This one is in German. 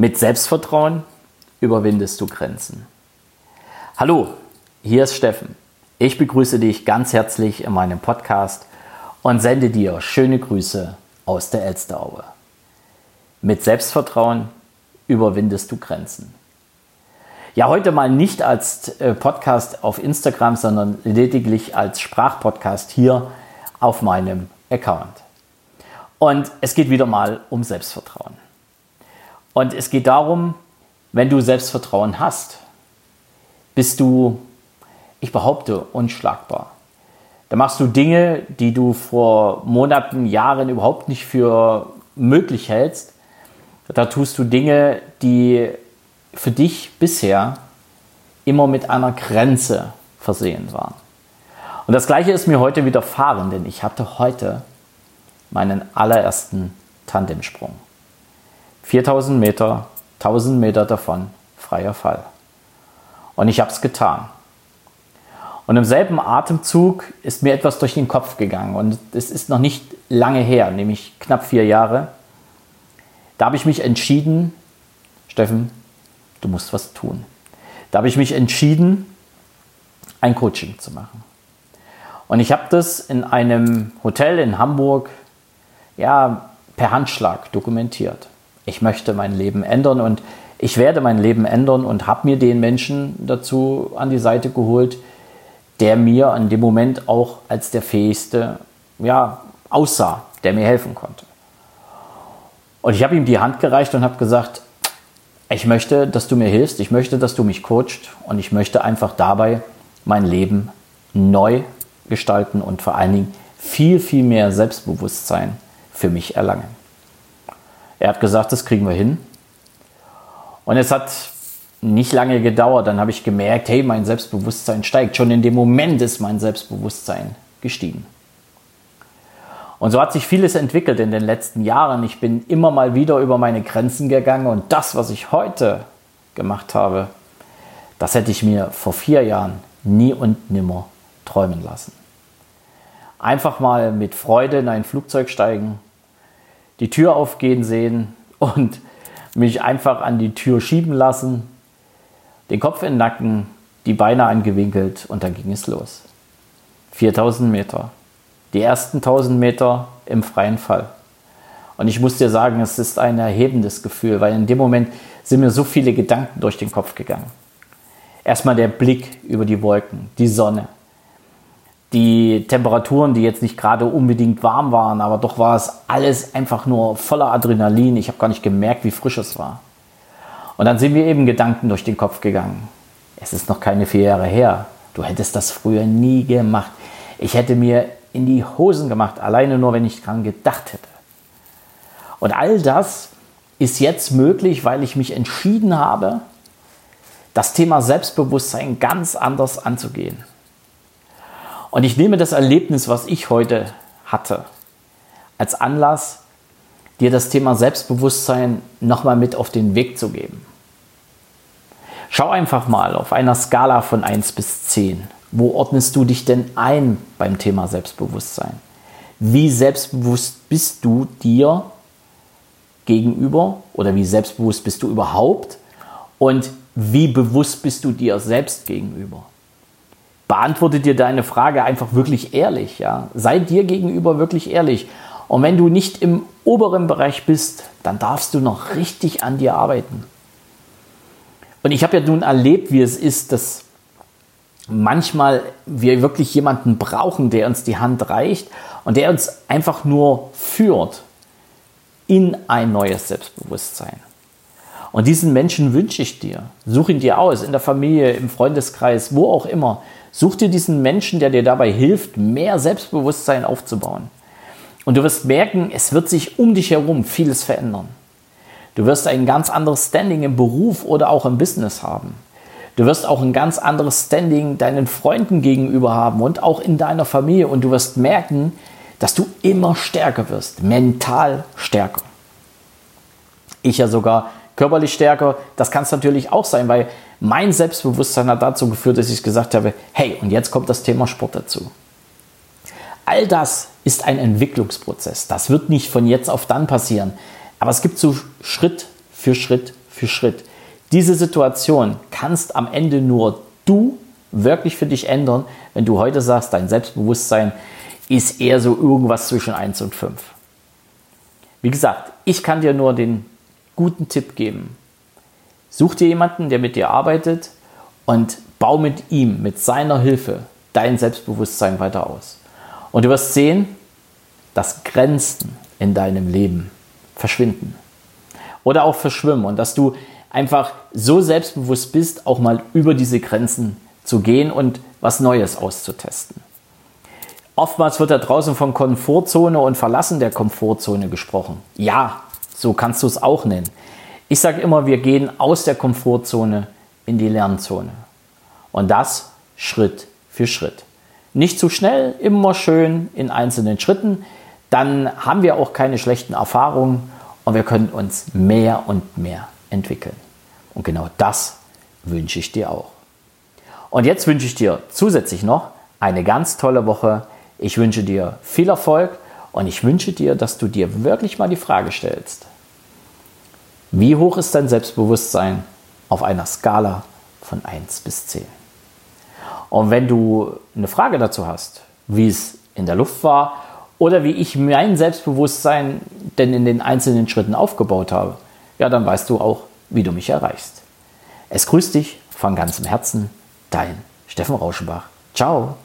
Mit Selbstvertrauen überwindest du Grenzen. Hallo, hier ist Steffen. Ich begrüße dich ganz herzlich in meinem Podcast und sende dir schöne Grüße aus der Elsteraue. Mit Selbstvertrauen überwindest du Grenzen. Ja, heute mal nicht als äh, Podcast auf Instagram, sondern lediglich als Sprachpodcast hier auf meinem Account. Und es geht wieder mal um Selbstvertrauen. Und es geht darum, wenn du Selbstvertrauen hast, bist du, ich behaupte, unschlagbar. Da machst du Dinge, die du vor Monaten, Jahren überhaupt nicht für möglich hältst. Da tust du Dinge, die für dich bisher immer mit einer Grenze versehen waren. Und das gleiche ist mir heute widerfahren, denn ich hatte heute meinen allerersten Tandemsprung. 4000 Meter, 1000 Meter davon freier Fall. Und ich habe es getan. Und im selben Atemzug ist mir etwas durch den Kopf gegangen. Und es ist noch nicht lange her, nämlich knapp vier Jahre. Da habe ich mich entschieden, Steffen, du musst was tun. Da habe ich mich entschieden, ein Coaching zu machen. Und ich habe das in einem Hotel in Hamburg ja, per Handschlag dokumentiert ich möchte mein Leben ändern und ich werde mein Leben ändern und habe mir den Menschen dazu an die Seite geholt, der mir an dem Moment auch als der fähigste ja, aussah, der mir helfen konnte. Und ich habe ihm die Hand gereicht und habe gesagt, ich möchte, dass du mir hilfst, ich möchte, dass du mich coacht und ich möchte einfach dabei mein Leben neu gestalten und vor allen Dingen viel, viel mehr Selbstbewusstsein für mich erlangen. Er hat gesagt, das kriegen wir hin. Und es hat nicht lange gedauert. Dann habe ich gemerkt, hey, mein Selbstbewusstsein steigt. Schon in dem Moment ist mein Selbstbewusstsein gestiegen. Und so hat sich vieles entwickelt in den letzten Jahren. Ich bin immer mal wieder über meine Grenzen gegangen und das, was ich heute gemacht habe, das hätte ich mir vor vier Jahren nie und nimmer träumen lassen. Einfach mal mit Freude in ein Flugzeug steigen, die Tür aufgehen sehen und mich einfach an die Tür schieben lassen, den Kopf in den Nacken, die Beine angewinkelt und dann ging es los. 4000 Meter. Die ersten 1000 Meter im freien Fall. Und ich muss dir sagen, es ist ein erhebendes Gefühl, weil in dem Moment sind mir so viele Gedanken durch den Kopf gegangen. Erstmal der Blick über die Wolken, die Sonne, die Temperaturen, die jetzt nicht gerade unbedingt warm waren, aber doch war es alles einfach nur voller Adrenalin. Ich habe gar nicht gemerkt, wie frisch es war. Und dann sind mir eben Gedanken durch den Kopf gegangen. Es ist noch keine vier Jahre her. Du hättest das früher nie gemacht. Ich hätte mir in die Hosen gemacht, alleine nur, wenn ich dran gedacht hätte. Und all das ist jetzt möglich, weil ich mich entschieden habe, das Thema Selbstbewusstsein ganz anders anzugehen. Und ich nehme das Erlebnis, was ich heute hatte, als Anlass, dir das Thema Selbstbewusstsein nochmal mit auf den Weg zu geben. Schau einfach mal auf einer Skala von 1 bis 10. Wo ordnest du dich denn ein beim Thema Selbstbewusstsein? Wie selbstbewusst bist du dir gegenüber oder wie selbstbewusst bist du überhaupt? Und wie bewusst bist du dir selbst gegenüber? Beantworte dir deine Frage einfach wirklich ehrlich. Ja? Sei dir gegenüber wirklich ehrlich. Und wenn du nicht im oberen Bereich bist, dann darfst du noch richtig an dir arbeiten. Und ich habe ja nun erlebt, wie es ist, dass manchmal wir wirklich jemanden brauchen, der uns die Hand reicht und der uns einfach nur führt in ein neues Selbstbewusstsein. Und diesen Menschen wünsche ich dir. Such ihn dir aus, in der Familie, im Freundeskreis, wo auch immer. Such dir diesen Menschen, der dir dabei hilft, mehr Selbstbewusstsein aufzubauen. Und du wirst merken, es wird sich um dich herum vieles verändern. Du wirst ein ganz anderes Standing im Beruf oder auch im Business haben. Du wirst auch ein ganz anderes Standing deinen Freunden gegenüber haben und auch in deiner Familie. Und du wirst merken, dass du immer stärker wirst, mental stärker. Ich ja sogar körperlich stärker. Das kann es natürlich auch sein, weil mein Selbstbewusstsein hat dazu geführt, dass ich gesagt habe, hey, und jetzt kommt das Thema Sport dazu. All das ist ein Entwicklungsprozess. Das wird nicht von jetzt auf dann passieren. Aber es gibt so Schritt für Schritt für Schritt. Diese Situation kannst am Ende nur du wirklich für dich ändern, wenn du heute sagst, dein Selbstbewusstsein ist eher so irgendwas zwischen 1 und 5. Wie gesagt, ich kann dir nur den guten Tipp geben. Such dir jemanden, der mit dir arbeitet und bau mit ihm, mit seiner Hilfe, dein Selbstbewusstsein weiter aus. Und du wirst sehen, dass Grenzen in deinem Leben verschwinden oder auch verschwimmen und dass du einfach so selbstbewusst bist, auch mal über diese Grenzen zu gehen und was Neues auszutesten. Oftmals wird da draußen von Komfortzone und Verlassen der Komfortzone gesprochen. Ja, so kannst du es auch nennen. Ich sage immer, wir gehen aus der Komfortzone in die Lernzone. Und das Schritt für Schritt. Nicht zu schnell, immer schön in einzelnen Schritten. Dann haben wir auch keine schlechten Erfahrungen und wir können uns mehr und mehr entwickeln. Und genau das wünsche ich dir auch. Und jetzt wünsche ich dir zusätzlich noch eine ganz tolle Woche. Ich wünsche dir viel Erfolg und ich wünsche dir, dass du dir wirklich mal die Frage stellst, wie hoch ist dein Selbstbewusstsein auf einer Skala von 1 bis 10? Und wenn du eine Frage dazu hast, wie es in der Luft war oder wie ich mein Selbstbewusstsein denn in den einzelnen Schritten aufgebaut habe, ja, dann weißt du auch, wie du mich erreichst. Es grüßt dich von ganzem Herzen, dein Steffen Rauschenbach. Ciao.